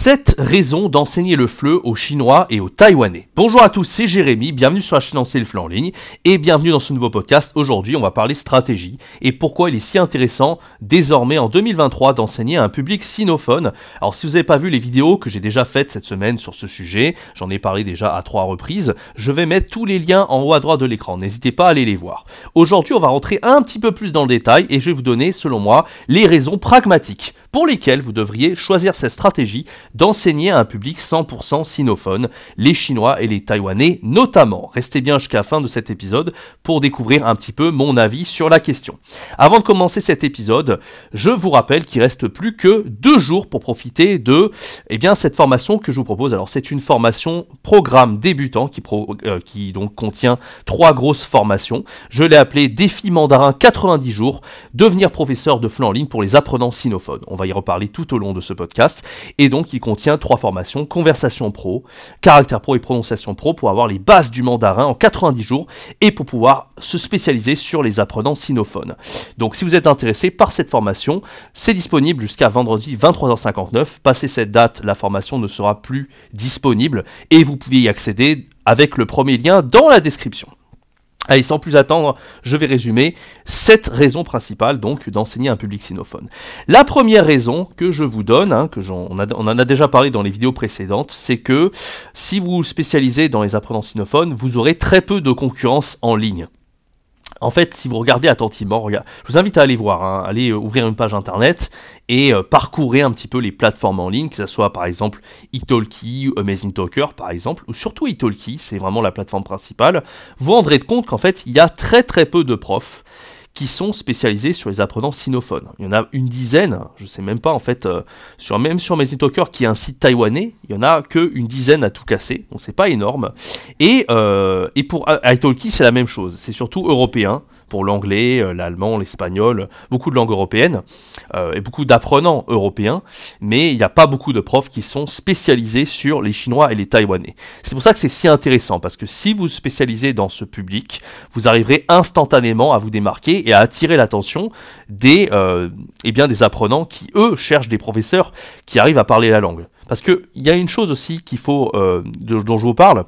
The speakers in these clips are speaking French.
7 raisons d'enseigner le FLE aux Chinois et aux Taïwanais. Bonjour à tous, c'est Jérémy, bienvenue sur la chaîne Enseigner le FLE en ligne et bienvenue dans ce nouveau podcast. Aujourd'hui, on va parler stratégie et pourquoi il est si intéressant désormais en 2023 d'enseigner à un public sinophone. Alors si vous n'avez pas vu les vidéos que j'ai déjà faites cette semaine sur ce sujet, j'en ai parlé déjà à trois reprises, je vais mettre tous les liens en haut à droite de l'écran, n'hésitez pas à aller les voir. Aujourd'hui, on va rentrer un petit peu plus dans le détail et je vais vous donner, selon moi, les raisons pragmatiques pour lesquelles vous devriez choisir cette stratégie d'enseigner à un public 100% sinophone, les Chinois et les Taïwanais notamment. Restez bien jusqu'à la fin de cet épisode pour découvrir un petit peu mon avis sur la question. Avant de commencer cet épisode, je vous rappelle qu'il reste plus que deux jours pour profiter de eh bien, cette formation que je vous propose. Alors c'est une formation programme débutant qui, euh, qui donc contient trois grosses formations. Je l'ai appelé Défi mandarin 90 jours, devenir professeur de flanc en ligne pour les apprenants sinophones. On va y reparler tout au long de ce podcast. Et donc il contient trois formations, conversation pro, caractère pro et prononciation pro pour avoir les bases du mandarin en 90 jours et pour pouvoir se spécialiser sur les apprenants sinophones. Donc si vous êtes intéressé par cette formation, c'est disponible jusqu'à vendredi 23h59. Passé cette date, la formation ne sera plus disponible et vous pouvez y accéder avec le premier lien dans la description. Allez, sans plus attendre, je vais résumer sept raisons principales donc d'enseigner un public sinophone. La première raison que je vous donne, hein, que on, en a déjà parlé dans les vidéos précédentes, c'est que si vous vous spécialisez dans les apprenants sinophones, vous aurez très peu de concurrence en ligne. En fait, si vous regardez attentivement, je vous invite à aller voir, hein, aller euh, ouvrir une page internet et euh, parcourir un petit peu les plateformes en ligne, que ce soit par exemple Italki, Amazing Talker par exemple, ou surtout Italki, c'est vraiment la plateforme principale. Vous vous rendrez compte qu'en fait, il y a très très peu de profs qui sont spécialisés sur les apprenants sinophones. Il y en a une dizaine, je ne sais même pas en fait, euh, sur, même sur Amazing Talker qui est un site taïwanais, il y en a que une dizaine à tout casser, donc c'est pas énorme. Et, euh, et pour Italki c'est la même chose, c'est surtout européen pour l'anglais, euh, l'allemand, l'espagnol, beaucoup de langues européennes euh, et beaucoup d'apprenants européens, mais il n'y a pas beaucoup de profs qui sont spécialisés sur les Chinois et les Taïwanais. C'est pour ça que c'est si intéressant, parce que si vous spécialisez dans ce public, vous arriverez instantanément à vous démarquer et à attirer l'attention des, euh, eh des apprenants qui, eux, cherchent des professeurs qui arrivent à parler la langue. Parce qu'il y a une chose aussi qu'il faut, dont je vous parle,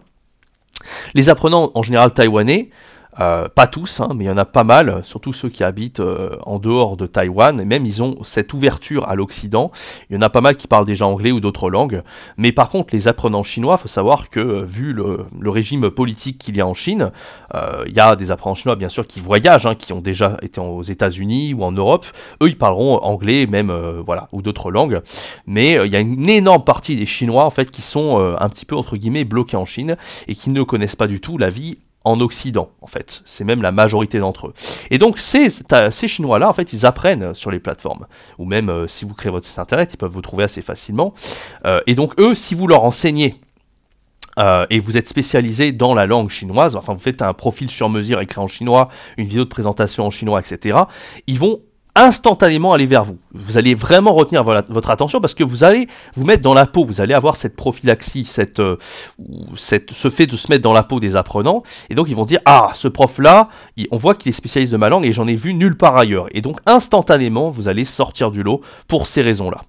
les apprenants en général taïwanais, euh, pas tous, hein, mais il y en a pas mal, surtout ceux qui habitent euh, en dehors de Taïwan, et même ils ont cette ouverture à l'Occident. Il y en a pas mal qui parlent déjà anglais ou d'autres langues. Mais par contre, les apprenants chinois, faut savoir que euh, vu le, régime politique qu'il y a en Chine, il y a des apprenants chinois bien sûr qui voyagent, hein, qui ont déjà été aux États-Unis ou en Europe. Eux, ils parleront anglais, même voilà, ou d'autres langues. Mais il y a une énorme partie des Chinois en fait qui sont un petit peu entre guillemets bloqués en Chine et qui ne connaissent pas du tout la vie en Occident, en fait. C'est même la majorité d'entre eux. Et donc, ces, ces Chinois-là, en fait, ils apprennent sur les plateformes. Ou même, euh, si vous créez votre site internet, ils peuvent vous trouver assez facilement. Euh, et donc, eux, si vous leur enseignez euh, et vous êtes spécialisé dans la langue chinoise, enfin vous faites un profil sur mesure écrit en chinois, une vidéo de présentation en chinois, etc., ils vont instantanément aller vers vous. Vous allez vraiment retenir votre attention parce que vous allez vous mettre dans la peau, vous allez avoir cette prophylaxie, cette, euh, cette, ce fait de se mettre dans la peau des apprenants, et donc ils vont dire ah ce prof là, on voit qu'il est spécialiste de ma langue et j'en ai vu nulle part ailleurs, et donc instantanément vous allez sortir du lot pour ces raisons là.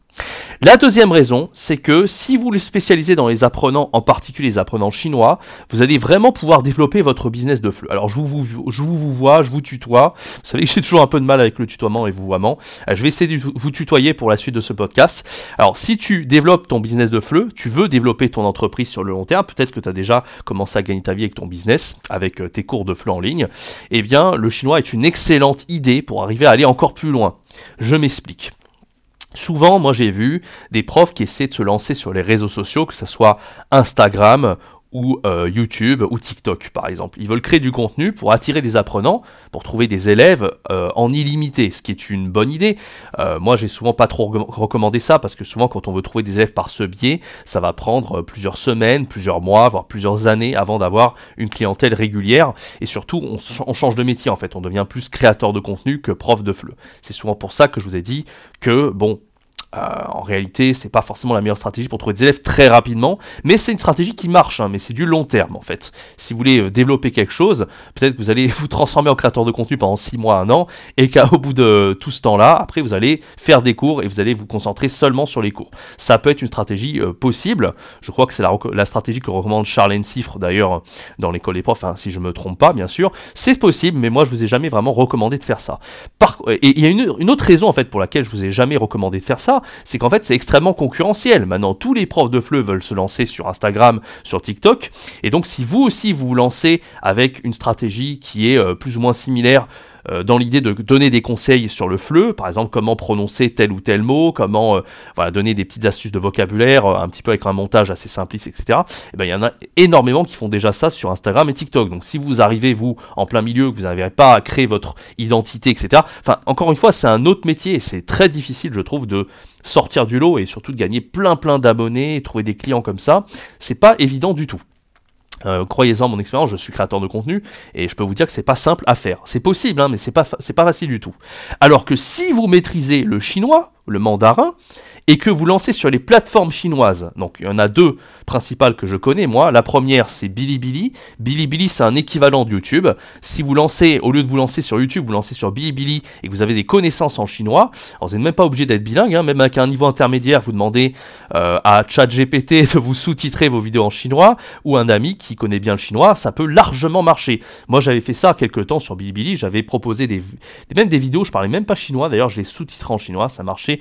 La deuxième raison, c'est que si vous le spécialisez dans les apprenants, en particulier les apprenants chinois, vous allez vraiment pouvoir développer votre business de flux. Alors je vous, vois, je vous tutoie. Vous savez que j'ai toujours un peu de mal avec le tutoiement et vouvoiement. Euh, je vais essayer de vous tutoyer pour la suite de ce podcast. Alors si tu développes ton business de flux, tu veux développer ton entreprise sur le long terme, peut-être que tu as déjà commencé à gagner ta vie avec ton business, avec euh, tes cours de flux en ligne, eh bien le chinois est une excellente idée pour arriver à aller encore plus loin. Je m'explique. Souvent, moi j'ai vu des profs qui essaient de se lancer sur les réseaux sociaux, que ce soit Instagram ou euh, YouTube ou TikTok par exemple. Ils veulent créer du contenu pour attirer des apprenants, pour trouver des élèves euh, en illimité, ce qui est une bonne idée. Euh, moi j'ai souvent pas trop recommandé ça parce que souvent quand on veut trouver des élèves par ce biais, ça va prendre plusieurs semaines, plusieurs mois, voire plusieurs années avant d'avoir une clientèle régulière et surtout on, on, change de métier en fait, on devient plus créateur de contenu que prof de fleu. C'est souvent pour ça que je vous ai dit que bon, euh, en réalité, c'est pas forcément la meilleure stratégie pour trouver des élèves très rapidement, mais c'est une stratégie qui marche, hein, mais c'est du long terme en fait. Si vous voulez euh, développer quelque chose, peut-être que vous allez vous transformer en créateur de contenu pendant 6 mois, 1 an, et qu'au bout de tout ce temps-là, après vous allez faire des cours et vous allez vous concentrer seulement sur les cours. Ça peut être une stratégie euh, possible, je crois que c'est la, stratégie que recommande Charles Ensifre d'ailleurs dans l'école des profs, hein, si je me trompe pas bien sûr. C'est possible, mais moi je vous ai jamais vraiment recommandé de faire ça. et il y a une, une autre raison en fait pour laquelle je vous ai jamais recommandé de faire ça, c'est qu'en fait c'est extrêmement concurrentiel. Maintenant, tous les profs de FLE veulent se lancer sur Instagram, sur TikTok, et donc si vous aussi vous vous lancez avec une stratégie qui est euh, plus ou moins similaire euh, dans l'idée de donner des conseils sur le fleu, par exemple comment prononcer tel ou tel mot, comment euh, voilà, donner des petites astuces de vocabulaire, euh, un petit peu avec un montage assez simpliste, etc. Et eh ben il y en a énormément qui font déjà ça sur Instagram et TikTok. Donc si vous arrivez vous en plein milieu, que vous n'arrivez pas à créer votre identité, etc. Enfin encore une fois c'est un autre métier et c'est très difficile je trouve de sortir du lot et surtout de gagner plein plein d'abonnés, trouver des clients comme ça. C'est pas évident du tout. Euh, croyez-en mon expérience, je suis créateur de contenu et je peux vous dire que c'est pas simple à faire. C'est possible, hein, mais c'est pas, pas facile du tout. Alors que si vous maîtrisez le chinois, le mandarin, et que vous lancez sur les plateformes chinoises, donc il y en a deux principales que je connais moi, la première c'est Bilibili, Bilibili c'est un équivalent de YouTube, si vous lancez, au lieu de vous lancer sur YouTube, vous lancez sur Bilibili et que vous avez des connaissances en chinois, vous n'êtes même pas obligé d'être bilingue, hein, même avec un niveau intermédiaire, vous demandez euh, à ChatGPT de vous sous-titrer vos vidéos en chinois, ou un ami qui connaît bien le chinois, ça peut largement marcher. Moi j'avais fait ça quelques temps sur Bilibili, j'avais proposé des, même des vidéos, je parlais même pas chinois, d'ailleurs je les sous-titrais en chinois, ça marchait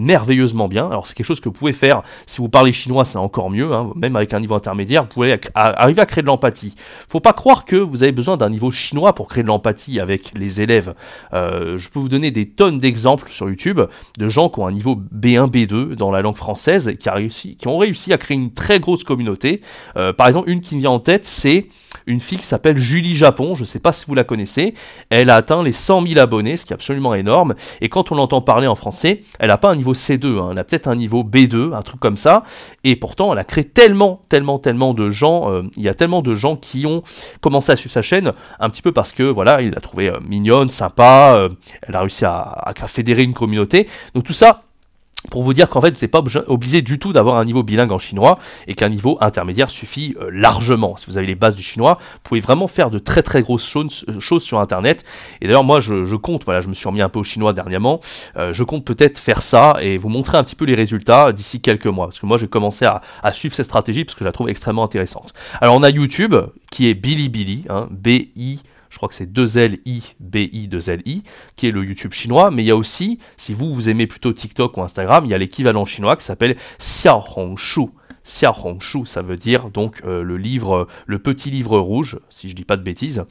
merveilleusement bien. Alors c'est quelque chose que vous pouvez faire si vous parlez chinois, c'est encore mieux, hein. même avec un niveau intermédiaire, vous pouvez arriver à créer de l'empathie. Faut pas croire que vous avez besoin d'un niveau chinois pour créer de l'empathie avec les élèves. Euh, je peux vous donner des tonnes d'exemples sur YouTube de gens qui ont un niveau B1, B2 dans la langue française réussi, qui ont réussi à créer une très grosse communauté. Euh, par exemple, une qui me vient en tête, c'est une fille qui s'appelle Julie Japon, je ne sais pas si vous la connaissez, elle a atteint les 100 000 abonnés, ce qui est absolument énorme, et quand on l'entend parler en français, elle n'a pas un niveau C2, hein, elle a peut-être un niveau B2, un truc comme ça, et pourtant elle a créé tellement, tellement, tellement de gens, euh, il y a tellement de gens qui ont commencé à suivre sa chaîne, un petit peu parce que, voilà, il l'a trouvé euh, mignonne, sympa, euh, elle a réussi à, à fédérer une communauté, donc tout ça, pour vous dire qu'en fait, vous n'êtes pas obligé du tout d'avoir un niveau bilingue en chinois et qu'un niveau intermédiaire suffit euh, largement. Si vous avez les bases du chinois, vous pouvez vraiment faire de très très grosses choses, euh, sur Internet. Et d'ailleurs, moi, je, compte, voilà, je me suis remis un peu au chinois dernièrement, euh, je compte peut-être faire ça et vous montrer un petit peu les résultats d'ici quelques mois. Parce que moi, j'ai commencé à, suivre cette stratégie parce que je la trouve extrêmement intéressante. Alors, on a YouTube qui est Bilibili, hein, B-I je crois que c'est 2L-I, B-I, 2L-I, qui est le YouTube chinois, mais il y a aussi, si vous, vous aimez plutôt TikTok ou Instagram, il y a l'équivalent chinois qui s'appelle Xiaohongshu. Xiaohongshu, ça veut dire donc euh, le livre, le petit livre rouge, si je dis pas de bêtises,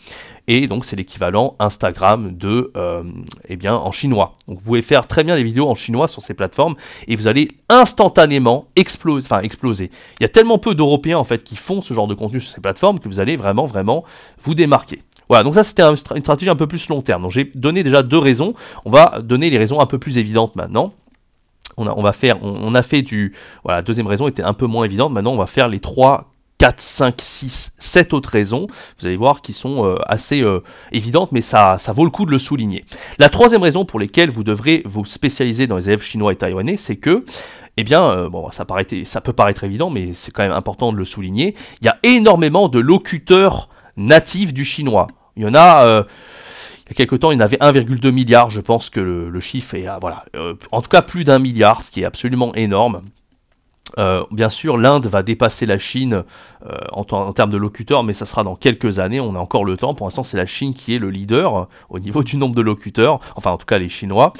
et donc c'est l'équivalent Instagram de, euh, eh bien, en chinois. Donc vous pouvez faire très bien des vidéos en chinois sur ces plateformes et vous allez instantanément exploser, exploser. Il y a tellement peu d'Européens en fait qui font ce genre de contenu sur ces plateformes que vous allez vraiment, vraiment vous démarquer. Voilà, donc ça c'était une stratégie un peu plus long terme. Donc j'ai donné déjà deux raisons. On va donner les raisons un peu plus évidentes maintenant. On a, on va faire, on, a fait du. Voilà, la deuxième raison était un peu moins évidente. Maintenant, on va faire les trois 4, 5, 6, 7 autres raisons, vous allez voir, qui sont euh, assez euh, évidentes, mais ça, ça vaut le coup de le souligner. La troisième raison pour laquelle vous devrez vous spécialiser dans les élèves chinois et taïwanais, c'est que eh bien, euh, bon, ça, paraît, ça peut paraître évident, mais c'est quand même important de le souligner, il y a énormément de locuteurs natifs du chinois. Il y en a. Euh, il y a quelques temps, il y en avait 1,2 milliard. Je pense que le, chiffre est. voilà. Euh, en tout cas, plus d'un milliard, ce qui est absolument énorme. Euh, bien sûr, l'Inde va dépasser la Chine en, termes de locuteurs, mais ça sera dans quelques années. On a encore le temps. Pour l'instant, c'est la Chine qui est le leader au niveau du nombre de locuteurs. Enfin, en tout cas, les Chinois.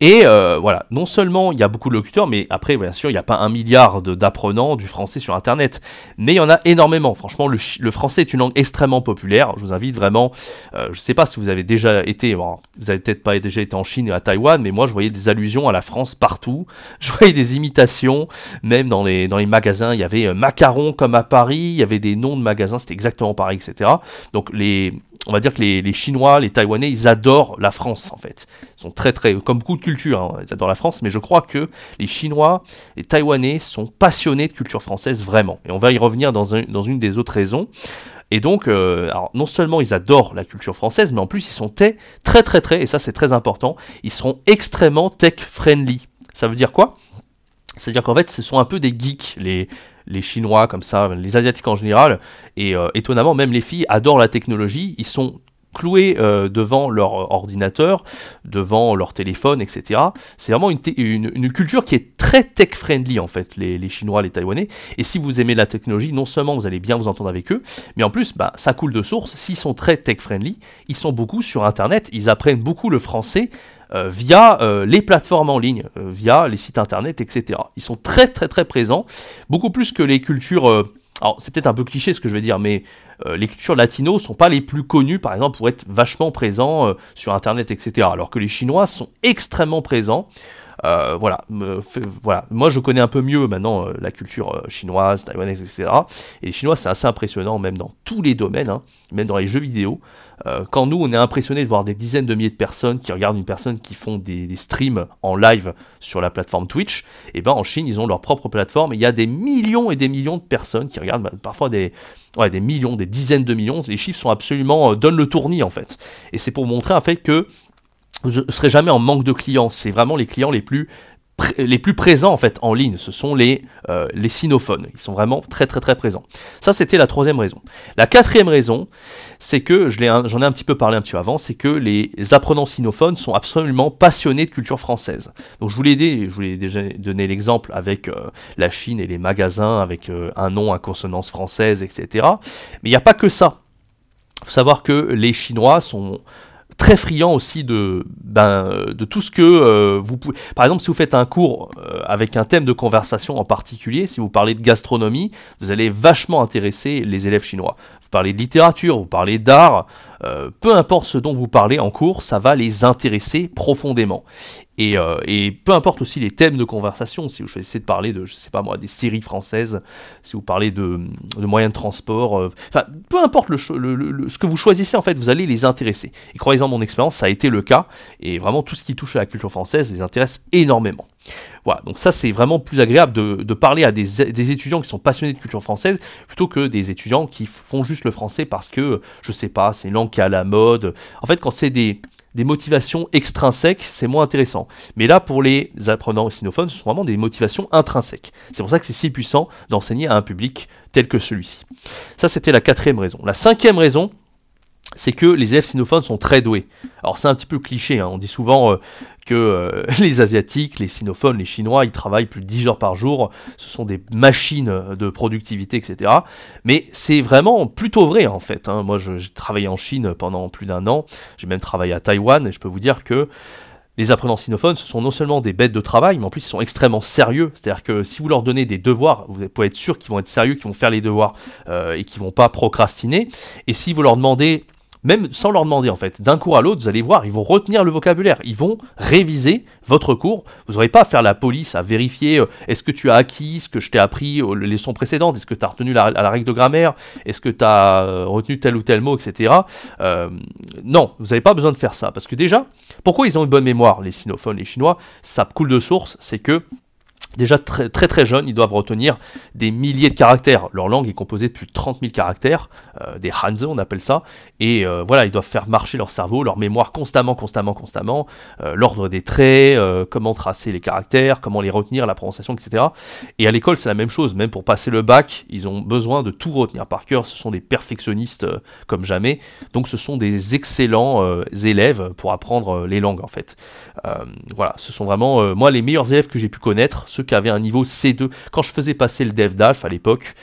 Et euh, voilà, non seulement il y a beaucoup de locuteurs, mais après, bien sûr, il n'y a pas un milliard d'apprenants du français sur Internet. Mais il y en a énormément. Franchement, le, français est une langue extrêmement populaire. Je vous invite vraiment, euh, je ne sais pas si vous avez déjà été, vous avez peut-être pas déjà été en Chine et à Taïwan, mais moi, je voyais des allusions à la France partout. Je voyais des imitations, même dans les, magasins. Il y avait euh, macaron comme à Paris, il y avait des noms de magasins, c'était exactement pareil, etc. Donc les on va dire que les, Chinois, les Taïwanais, ils adorent la France en fait. Ils sont très très, comme beaucoup de cultures, hein, ils adorent la France, mais je crois que les Chinois, les Taïwanais sont passionnés de culture française vraiment. Et on va y revenir dans, une des autres raisons. Et donc, euh, non seulement ils adorent la culture française, mais en plus ils sont très très très, et ça c'est très important, ils seront extrêmement tech friendly. Ça veut dire quoi? C'est-à-dire qu'en fait, ce sont un peu des geeks, les, les Chinois comme ça, les Asiatiques en général, et euh, étonnamment, même les filles adorent la technologie, ils sont cloués euh, devant leur ordinateur, devant leur téléphone, etc. C'est vraiment une, culture qui est très tech-friendly en fait, les, les, Chinois, les Taïwanais. Et si vous aimez la technologie, non seulement vous allez bien vous entendre avec eux, mais en plus, bah, ça coule de source. S'ils sont très tech-friendly, ils sont beaucoup sur Internet, ils apprennent beaucoup le français via euh, les plateformes en ligne, euh, via les sites internet, etc. Ils sont très très très présents, beaucoup plus que les cultures... alors c'est peut-être un peu cliché ce que je vais dire, mais les cultures latino sont pas les plus connues, par exemple, pour être vachement présents sur Internet, etc. Alors que les Chinois sont extrêmement présents. Voilà, voilà. Moi, je connais un peu mieux maintenant la culture chinoise, taïwanaise, etc. Et les Chinois, c'est assez impressionnant, même dans tous les domaines, hein, même dans les jeux vidéo. Euh, quand nous, on est impressionné de voir des dizaines de milliers de personnes qui regardent une personne qui font des, streams en live sur la plateforme Twitch, et eh ben en Chine, ils ont leur propre plateforme et il y a des millions et des millions de personnes qui regardent, bah, parfois des, ouais, des millions, des dizaines de millions. Les chiffres sont absolument euh, donnent le tournis en fait. Et c'est pour montrer en fait que vous ne serez jamais en manque de clients. C'est vraiment les clients les plus les plus présents en fait en ligne, ce sont les, euh, les sinophones. Ils sont vraiment très très très présents. Ça c'était la troisième raison. La quatrième raison, c'est que j'en ai, un petit peu parlé un petit peu avant, c'est que les apprenants sinophones sont absolument passionnés de culture française. Donc je voulais, je voulais déjà donner l'exemple avec euh, la Chine et les magasins avec euh, un nom à consonance française, etc. Mais il n'y a pas que ça. Il faut savoir que les Chinois sont très friand aussi de, ben, de tout ce que euh, vous pouvez. Par exemple, si vous faites un cours euh, avec un thème de conversation en particulier, si vous parlez de gastronomie, vous allez vachement intéresser les élèves chinois. Vous parlez de littérature, vous parlez d'art, euh, peu importe ce dont vous parlez en cours, ça va les intéresser profondément. Euh, et, peu importe aussi les thèmes de conversation, si vous choisissez de parler de, je sais pas moi, des séries françaises, si vous parlez de, moyens de transport, euh, enfin, peu importe le, ce que vous choisissez, en fait, vous allez les intéresser. Et croyez-en mon expérience, ça a été le cas, et vraiment tout ce qui touche à la culture française les intéresse énormément. Voilà, donc ça c'est vraiment plus agréable de, parler à des, étudiants qui sont passionnés de culture française plutôt que des étudiants qui font juste le français parce que, je sais pas, c'est une langue qui est à la mode. En fait, quand c'est des, des motivations extrinsèques, c'est moins intéressant. Mais là, pour les apprenants sinophones, ce sont vraiment des motivations intrinsèques. C'est pour ça que c'est si puissant d'enseigner à un public tel que celui-ci. Ça, c'était la quatrième raison. La cinquième raison, c'est que les élèves sinophones sont très doués. Alors c'est un petit peu cliché, hein. on dit souvent euh, euh, les asiatiques, les sinophones, les chinois, ils travaillent plus de 10 heures par jour, ce sont des machines de productivité, etc. Mais c'est vraiment plutôt vrai en fait. Hein. Moi j'ai travaillé en Chine pendant plus d'un an, j'ai même travaillé à Taïwan, et je peux vous dire que les apprenants sinophones, ce sont non seulement des bêtes de travail, mais en plus ils sont extrêmement sérieux. C'est-à-dire que si vous leur donnez des devoirs, vous pouvez être sûr qu'ils vont être sérieux, qu'ils vont faire les devoirs euh, et qu'ils vont pas procrastiner. Et si vous leur demandez même sans leur demander en fait. D'un cours à l'autre, vous allez voir, ils vont retenir le vocabulaire, ils vont réviser votre cours. Vous n'aurez pas à faire la police, à vérifier euh, est-ce que tu as acquis ce que je t'ai appris aux leçons précédentes, est-ce que tu as retenu la, règle de grammaire, est-ce que tu as euh, retenu tel ou tel mot, etc. Euh, non, vous n'avez pas besoin de faire ça. Parce que déjà, pourquoi ils ont une bonne mémoire, les sinophones, les chinois? Ça coule de source, c'est que Déjà très, très très jeunes, ils doivent retenir des milliers de caractères. Leur langue est composée de plus de 30 000 caractères, euh, des Hanze on appelle ça. Et euh, voilà, ils doivent faire marcher leur cerveau, leur mémoire constamment, constamment, constamment. Euh, l'ordre des traits, comment tracer les caractères, comment les retenir, la prononciation, etc. Et à l'école, c'est la même chose. Même pour passer le bac, ils ont besoin de tout retenir par cœur. Ce sont des perfectionnistes comme jamais. Donc ce sont des excellents élèves pour apprendre les langues en fait. voilà, ce sont vraiment, moi, les meilleurs élèves que j'ai pu connaître qui avaient un niveau C2. Quand je faisais passer le dev DALF à l'époque,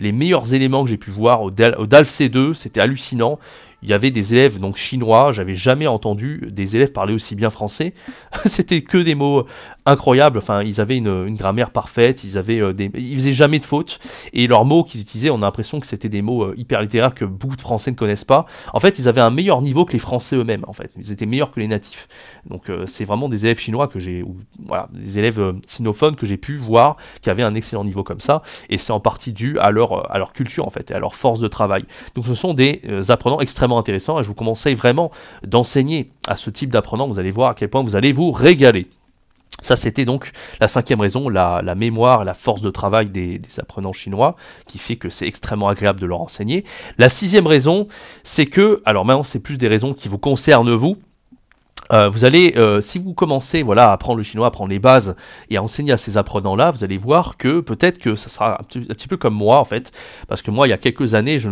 les meilleurs éléments que j'ai pu voir au, au DALF C2, c'était hallucinant il y avait des élèves donc chinois, j'avais jamais entendu des élèves parler aussi bien français. C'était que des mots incroyables. Enfin, ils avaient une, grammaire parfaite, ils avaient euh, des, ils faisaient jamais de fautes et leurs mots qu'ils utilisaient, on a l'impression que c'était des mots euh, hyper littéraires que beaucoup de Français ne connaissent pas. En fait, ils avaient un meilleur niveau que les Français eux-mêmes. En fait, ils étaient meilleurs que les natifs. Donc, euh, c'est vraiment des élèves chinois que j'ai, voilà, des élèves sinophones que j'ai pu voir qui avaient un excellent niveau comme ça. Et c'est en partie dû à leur, à leur culture en fait et à leur force de travail. Donc, ce sont des apprenants extrêmement intéressant et je vous conseille vraiment d'enseigner à ce type d'apprenant. Vous allez voir à quel point vous allez vous régaler. Ça, c'était donc la cinquième raison, la, mémoire, la force de travail des, apprenants chinois, qui fait que c'est extrêmement agréable de leur enseigner. La sixième raison, c'est que, alors maintenant, c'est plus des raisons qui vous concernent vous, euh, vous allez, euh, si vous commencez voilà, à apprendre le chinois, à apprendre les bases et à enseigner à ces apprenants-là, vous allez voir que peut-être que ça sera un petit, peu comme moi en fait, parce que moi il y a quelques années je,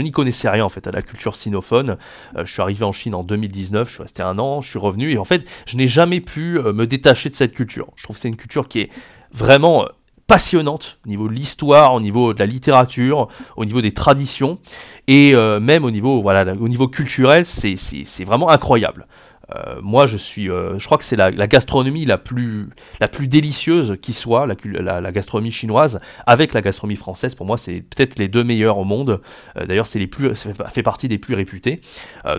n'y connaissais rien en fait à la culture sinophone. Euh, je suis arrivé en Chine en 2019, je suis resté un an, je suis revenu et en fait je n'ai jamais pu me détacher de cette culture. Je trouve que c'est une culture qui est vraiment passionnante au niveau de l'histoire, au niveau de la littérature, au niveau des traditions et même au niveau voilà au niveau culturel, c'est vraiment incroyable. Euh, moi, je suis, euh, je crois que c'est la, gastronomie la plus, la plus délicieuse qui soit, la, la, gastronomie chinoise, avec la gastronomie française. Pour moi, c'est peut-être les deux meilleurs au monde. Euh, d'ailleurs, c'est les plus, ça fait partie des plus réputés.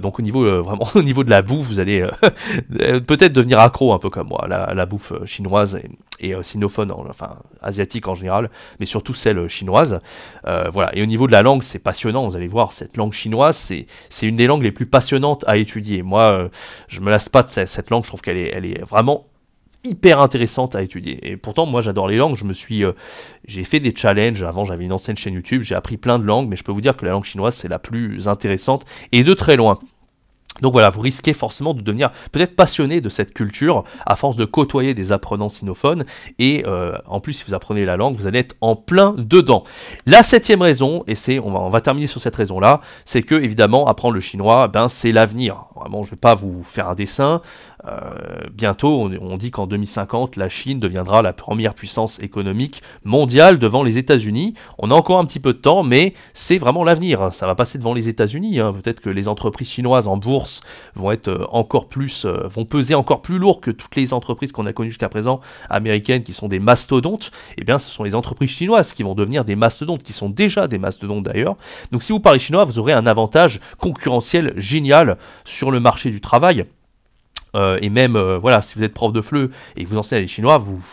donc, au niveau vraiment, au niveau de la bouffe, vous allez peut-être devenir accro un peu comme moi, la, la bouffe chinoise sinophone, enfin asiatique en général, mais surtout celle chinoise. voilà. Et au niveau de la langue, c'est passionnant. Vous allez voir, cette langue chinoise, c'est, une des langues les plus passionnantes à étudier. Moi, je me lasse pas de cette, langue, je trouve qu'elle est, elle est vraiment hyper intéressante à étudier. Et pourtant, moi, j'adore les langues. Je me suis, euh, j'ai fait des challenges. Avant, j'avais une ancienne chaîne YouTube. J'ai appris plein de langues, mais je peux vous dire que la langue chinoise, c'est la plus intéressante et de très loin. Donc voilà, vous risquez forcément de devenir peut-être passionné de cette culture à force de côtoyer des apprenants sinophones et euh, en plus si vous apprenez la langue, vous allez être en plein dedans. La septième raison, et c'est, on va, terminer sur cette raison-là, c'est que évidemment apprendre le chinois, ben c'est l'avenir. Vraiment, je vais pas vous faire un dessin. Euh, bientôt, on, dit qu'en 2050, la Chine deviendra la première puissance économique mondiale devant les États-Unis. On a encore un petit peu de temps, mais c'est vraiment l'avenir. Ça va passer devant les États-Unis. Hein. Peut-être que les entreprises chinoises en bourse vont être euh, encore plus, euh, vont peser encore plus lourd que toutes les entreprises qu'on a connues jusqu'à présent américaines, qui sont des mastodontes. Eh bien, ce sont les entreprises chinoises qui vont devenir des mastodontes, qui sont déjà des mastodontes d'ailleurs. Donc, si vous parlez chinois, vous aurez un avantage concurrentiel génial sur le marché du travail. Euh, et même, voilà, si vous êtes prof de FLE et que vous enseignez les chinois, vous,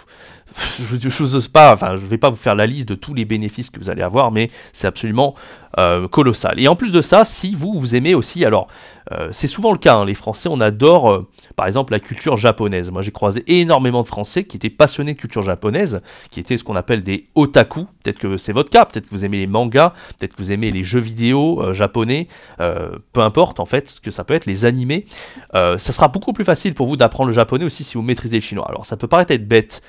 je n'ose pas, enfin, je vais pas vous faire la liste de tous les bénéfices que vous allez avoir, mais c'est absolument euh, colossal. Et en plus de ça, si vous, vous aimez aussi, alors, c'est souvent le cas, hein, les Français, on adore, par exemple, la culture japonaise. Moi, j'ai croisé énormément de Français qui étaient passionnés de culture japonaise, qui étaient ce qu'on appelle des otaku. Peut-être que c'est votre cas, peut-être que vous aimez les mangas, peut-être que vous aimez les jeux vidéo japonais, peu importe, en fait, ce que ça peut être, les animés. ça sera beaucoup plus facile pour vous d'apprendre le japonais aussi si vous maîtrisez le chinois. Alors, ça peut paraître être bête,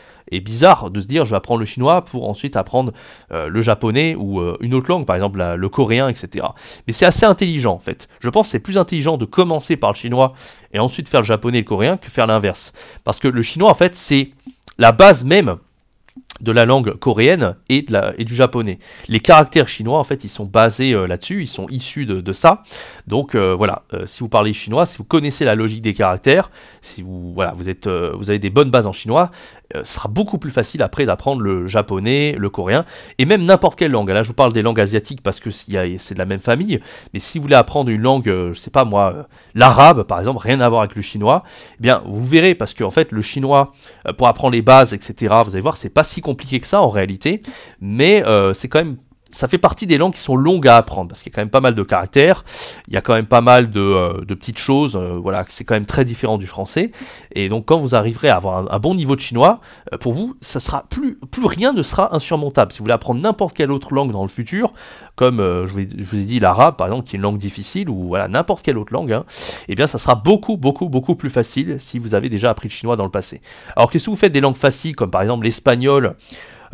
bizarre de se dire je vais apprendre le chinois pour ensuite apprendre euh, le japonais ou euh, une autre langue, par exemple le coréen, etc. Mais c'est assez intelligent en fait. Je pense c'est plus intelligent de commencer par le chinois et ensuite faire le japonais et le coréen que faire l'inverse. Parce que le chinois en fait c'est la base même de la langue coréenne et, de la, et, du japonais. Les caractères chinois, en fait, ils sont basés euh, là-dessus, ils sont issus de, ça. Donc euh, voilà, euh, si vous parlez chinois, si vous connaissez la logique des caractères, si vous, voilà, vous, êtes, vous avez des bonnes bases en chinois, ce sera beaucoup plus facile après d'apprendre le japonais, le coréen, et même n'importe quelle langue. Là, je vous parle des langues asiatiques parce que c'est de la même famille, mais si vous voulez apprendre une langue, je sais pas moi, l'arabe, par exemple, rien à voir avec le chinois, eh bien, vous verrez, parce qu'en fait, le chinois, pour apprendre les bases, etc., vous allez voir, c'est pas si compliqué que ça en réalité, mais euh, c'est quand même ça fait partie des langues qui sont longues à apprendre parce qu'il y a quand même pas mal de caractères, il y a quand même pas mal de, euh, petites choses, euh, voilà, c'est quand même très différent du français. Et donc quand vous arriverez à avoir un, bon niveau de chinois, pour vous, ça sera plus, plus rien ne sera insurmontable. Si vous voulez apprendre n'importe quelle autre langue dans le futur, comme je, vous ai, je, vous ai, dit l'arabe par exemple, qui est une langue difficile, ou voilà n'importe quelle autre langue, hein, eh bien ça sera beaucoup beaucoup beaucoup plus facile si vous avez déjà appris le chinois dans le passé. Alors que si vous faites des langues faciles comme par exemple l'espagnol,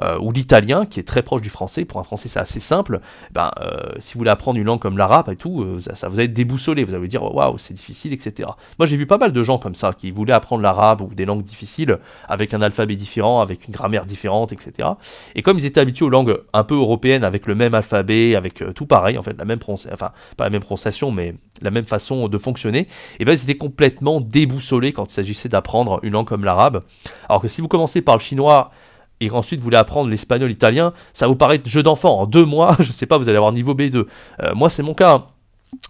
euh, ou l'italien, qui est très proche du français. Pour un français, c'est assez simple. Ben, euh, si vous voulez apprendre une langue comme l'arabe et tout, euh, ça, vous allez être déboussolé. Vous allez vous dire, waouh, c'est difficile, etc. Moi, j'ai vu pas mal de gens comme ça qui voulaient apprendre l'arabe ou des langues difficiles avec un alphabet différent, avec une grammaire différente, etc. Et comme ils étaient habitués aux langues un peu européennes avec le même alphabet, avec tout pareil, en fait, la même enfin, pas la même prononciation, mais la même façon de fonctionner, et ben ils étaient complètement déboussolés quand il s'agissait d'apprendre une langue comme l'arabe. Alors que si vous commencez par le chinois, et ensuite vous voulez apprendre l'espagnol, l'italien, ça vous paraît jeu d'enfant. En deux mois, je sais pas, vous allez avoir niveau B2. Euh, moi, c'est mon cas.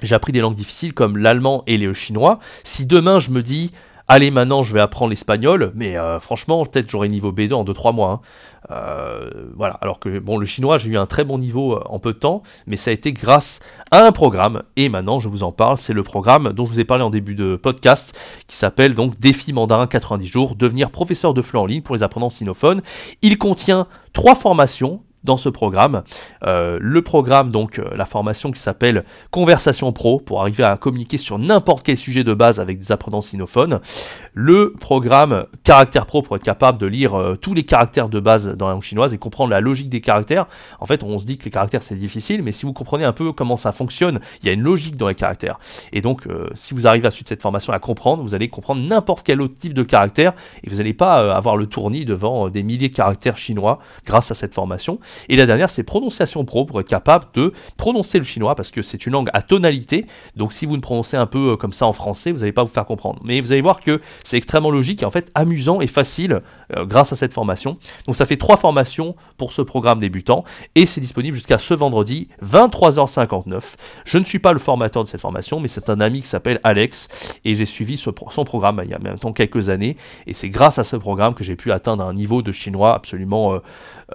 J'ai appris des langues difficiles comme l'allemand et le chinois. Si demain je me dis, allez maintenant je vais apprendre l'espagnol, mais euh, franchement peut-être j'aurai niveau B2 en 2-3 mois. Hein. Euh, voilà, alors que bon le chinois j'ai eu un très bon niveau euh, en peu de temps, mais ça a été grâce à un programme, et maintenant je vous en parle, c'est le programme dont je vous ai parlé en début de podcast, qui s'appelle donc Défi Mandarin 90 jours, devenir professeur de FLE en ligne pour les apprenants sinophones. Il contient trois formations dans ce programme. Euh, le programme, donc euh, la formation qui s'appelle Conversation Pro pour arriver à communiquer sur n'importe quel sujet de base avec des apprenants sinophones. Le programme Caractère Pro pour être capable de lire euh, tous les caractères de base dans la langue chinoise et comprendre la logique des caractères. En fait, on se dit que les caractères c'est difficile, mais si vous comprenez un peu comment ça fonctionne, il y a une logique dans les caractères. Et donc, si vous arrivez à suite de cette formation à comprendre, vous allez comprendre n'importe quel autre type de caractère et vous n'allez pas avoir le tournis devant des milliers de caractères chinois grâce à cette formation. Et la dernière, c'est prononciation pro pour être capable de prononcer le chinois parce que c'est une langue à tonalité. Donc si vous ne prononcez un peu euh, comme ça en français, vous n'allez pas vous faire comprendre. Mais vous allez voir que c'est extrêmement logique et en fait amusant et facile euh, grâce à cette formation. Donc ça fait trois formations pour ce programme débutant et c'est disponible jusqu'à ce vendredi 23h59. Je ne suis pas le formateur de cette formation, mais c'est un ami qui s'appelle Alex et j'ai suivi son programme il y a maintenant quelques années et c'est grâce à ce programme que j'ai pu atteindre un niveau de chinois absolument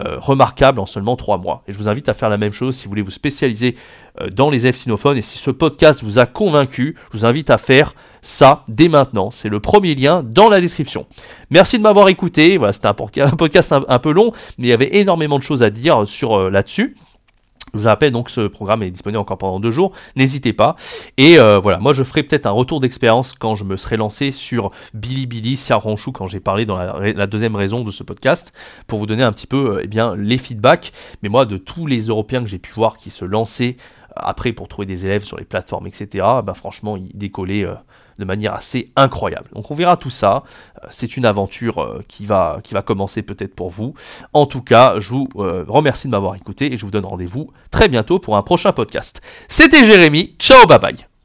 euh, remarquable en seulement trois mois. Et je vous invite à faire la même chose si vous voulez vous spécialiser euh, dans les élèves sinophones. Et si ce podcast vous a convaincu, je vous invite à faire ça dès maintenant. C'est le premier lien dans la description. Merci de m'avoir écouté. Voilà, c'était un, podcast un, peu long, mais il y avait énormément de choses à dire sur euh, là-dessus. Je vous rappelle donc ce programme est disponible encore pendant deux jours, n'hésitez pas. Et euh, voilà, moi je ferai peut-être un retour d'expérience quand je me serai lancé sur Bilibili, Xiaohongshu, quand j'ai parlé dans la, deuxième raison de ce podcast, pour vous donner un petit peu eh bien, les feedbacks. Mais moi, de tous les Européens que j'ai pu voir qui se lançaient après pour trouver des élèves sur les plateformes, etc., bah, franchement, ils décollaient euh, de manière assez incroyable. Donc on verra tout ça. Euh, c'est une aventure euh, qui va, qui va commencer peut-être pour vous. En tout cas, je vous euh, remercie de m'avoir écouté et je vous donne rendez-vous très bientôt pour un prochain podcast. C'était Jérémy. Ciao, bye bye.